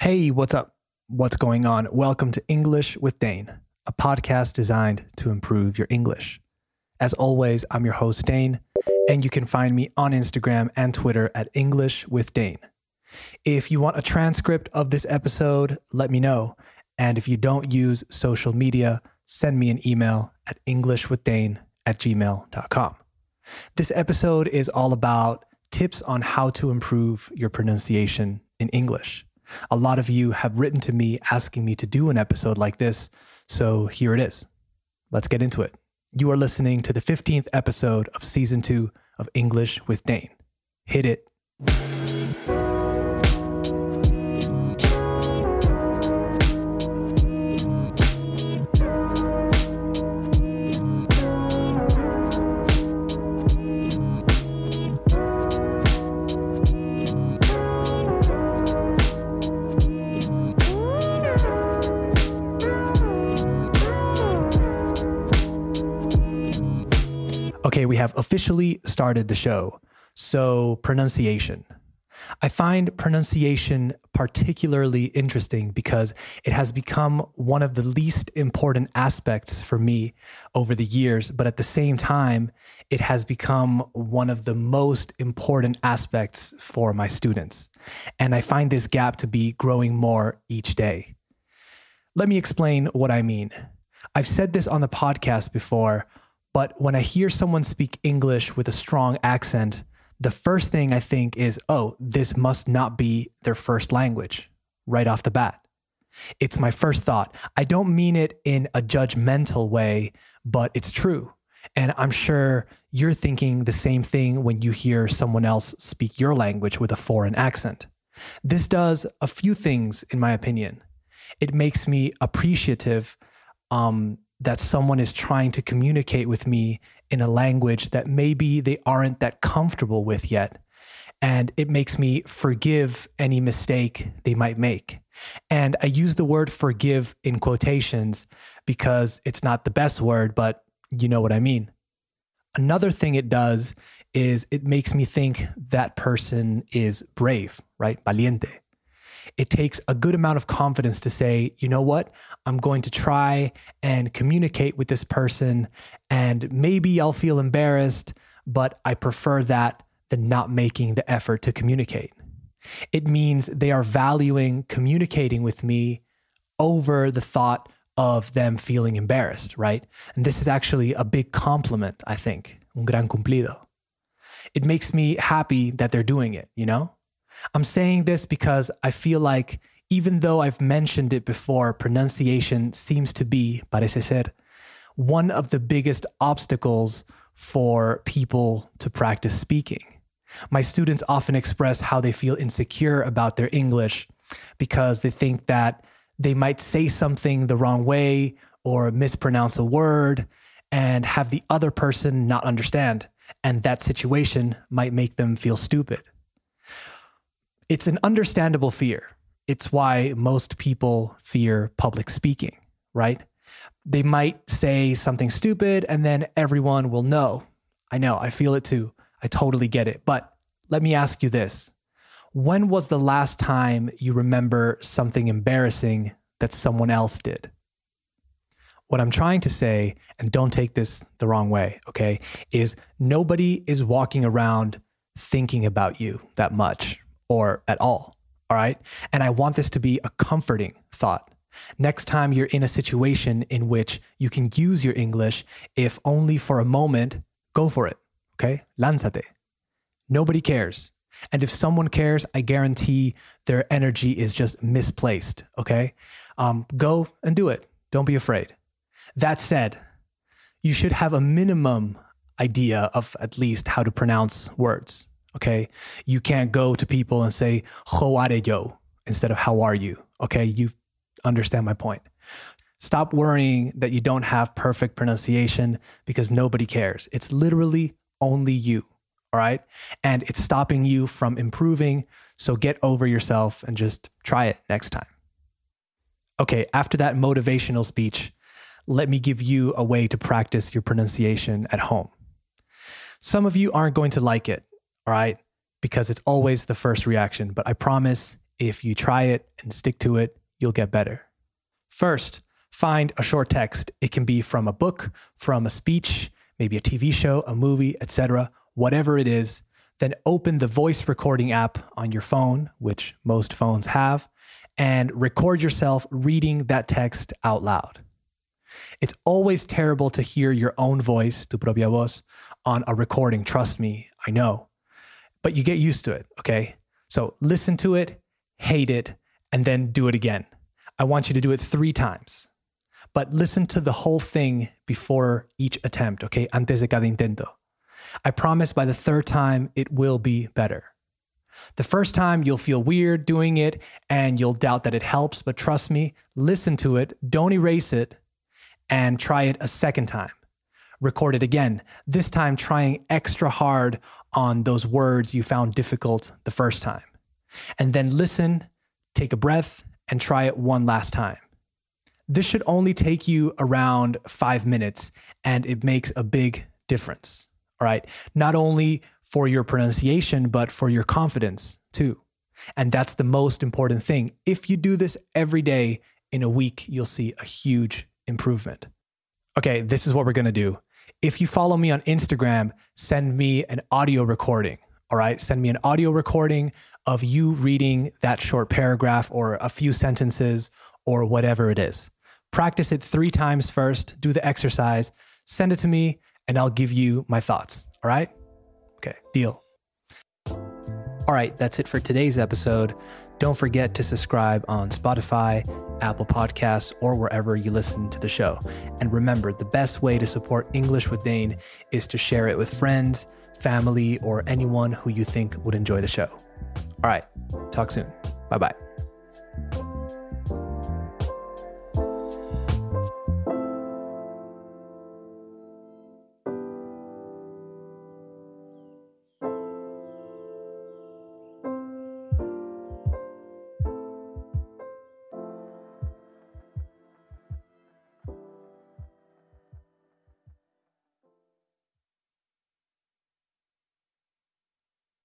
Hey, what's up? What's going on? Welcome to English with Dane, a podcast designed to improve your English. As always, I'm your host, Dane, and you can find me on Instagram and Twitter at English with Dane. If you want a transcript of this episode, let me know. And if you don't use social media, send me an email at englishwithdane at gmail.com. This episode is all about tips on how to improve your pronunciation in English. A lot of you have written to me asking me to do an episode like this, so here it is. Let's get into it. You are listening to the 15th episode of season two of English with Dane. Hit it. Okay, we have officially started the show. So, pronunciation. I find pronunciation particularly interesting because it has become one of the least important aspects for me over the years, but at the same time, it has become one of the most important aspects for my students. And I find this gap to be growing more each day. Let me explain what I mean. I've said this on the podcast before, but when I hear someone speak English with a strong accent, the first thing I think is, oh, this must not be their first language right off the bat. It's my first thought. I don't mean it in a judgmental way, but it's true. And I'm sure you're thinking the same thing when you hear someone else speak your language with a foreign accent. This does a few things, in my opinion. It makes me appreciative um, that someone is trying to communicate with me in a language that maybe they aren't that comfortable with yet. And it makes me forgive any mistake they might make. And I use the word forgive in quotations because it's not the best word, but you know what I mean. Another thing it does is it makes me think that person is brave, right? Valiente it takes a good amount of confidence to say, you know what, I'm going to try and communicate with this person, and maybe I'll feel embarrassed, but I prefer that than not making the effort to communicate. It means they are valuing communicating with me over the thought of them feeling embarrassed, right? And this is actually a big compliment, I think. Un gran cumplido. It makes me happy that they're doing it, you know? I'm saying this because I feel like even though I've mentioned it before, pronunciation seems to be, parece ser, one of the biggest obstacles for people to practice speaking. My students often express how they feel insecure about their English because they think that they might say something the wrong way or mispronounce a word and have the other person not understand. And that situation might make them feel stupid it's an understandable fear. It's why most people fear public speaking, right? They might say something stupid and then everyone will know. I know, I feel it too. I totally get it. But let me ask you this When was the last time you remember something embarrassing that someone else did? What I'm trying to say, and don't take this the wrong way, okay, is nobody is walking around thinking about you that much, or at all. All right. And I want this to be a comforting thought. Next time you're in a situation in which you can use your English, if only for a moment, go for it. Okay. Lánzate. Nobody cares. And if someone cares, I guarantee their energy is just misplaced. Okay. Um, go and do it. Don't be afraid. That said, you should have a minimum idea of at least how to pronounce words. Okay. You can't go to people and say, How are you? instead of how are you? Okay. You understand my point. Stop worrying that you don't have perfect pronunciation because nobody cares. It's literally only you. All right. And it's stopping you from improving. So get over yourself and just try it next time. Okay. After that motivational speech, let me give you a way to practice your pronunciation at home. Some of you aren't going to like it all right? Because it's always the first reaction. But I promise If you try it and stick to it, you'll get better. First, find a short text. It can be from a book, from a speech, maybe a TV show, a movie, etc., whatever it is. Then open the voice recording app on your phone, which most phones have, and record yourself reading that text out loud. It's always terrible to hear your own voice, tu propia voz, on a recording. Trust me, I know. But you get used to it, okay? So listen to it, hate it, and then do it again. I want you to do it three times. But listen to the whole thing before each attempt, okay? Antes de cada intento. I promise by the third time, it will be better. The first time, you'll feel weird doing it and you'll doubt that it helps, but trust me, listen to it, don't erase it, and try it a second time. Record it again, this time trying extra hard on those words you found difficult the first time. And then listen, take a breath, and try it one last time. This should only take you around five minutes, and it makes a big difference. All right. Not only for your pronunciation, but for your confidence too. And that's the most important thing. If you do this every day in a week, you'll see a huge improvement. Okay, this is what we're going to do. If you follow me on Instagram, send me an audio recording. All right, send me an audio recording of you reading that short paragraph or a few sentences or whatever it is. Practice it three times first, do the exercise, send it to me, and I'll give you my thoughts. All right? Okay, deal. All right, that's it for today's episode. Don't forget to subscribe on Spotify, Apple Podcasts, or wherever you listen to the show. And remember, the best way to support English with Dane is to share it with friends, family, or anyone who you think would enjoy the show. All right, talk soon. Bye bye.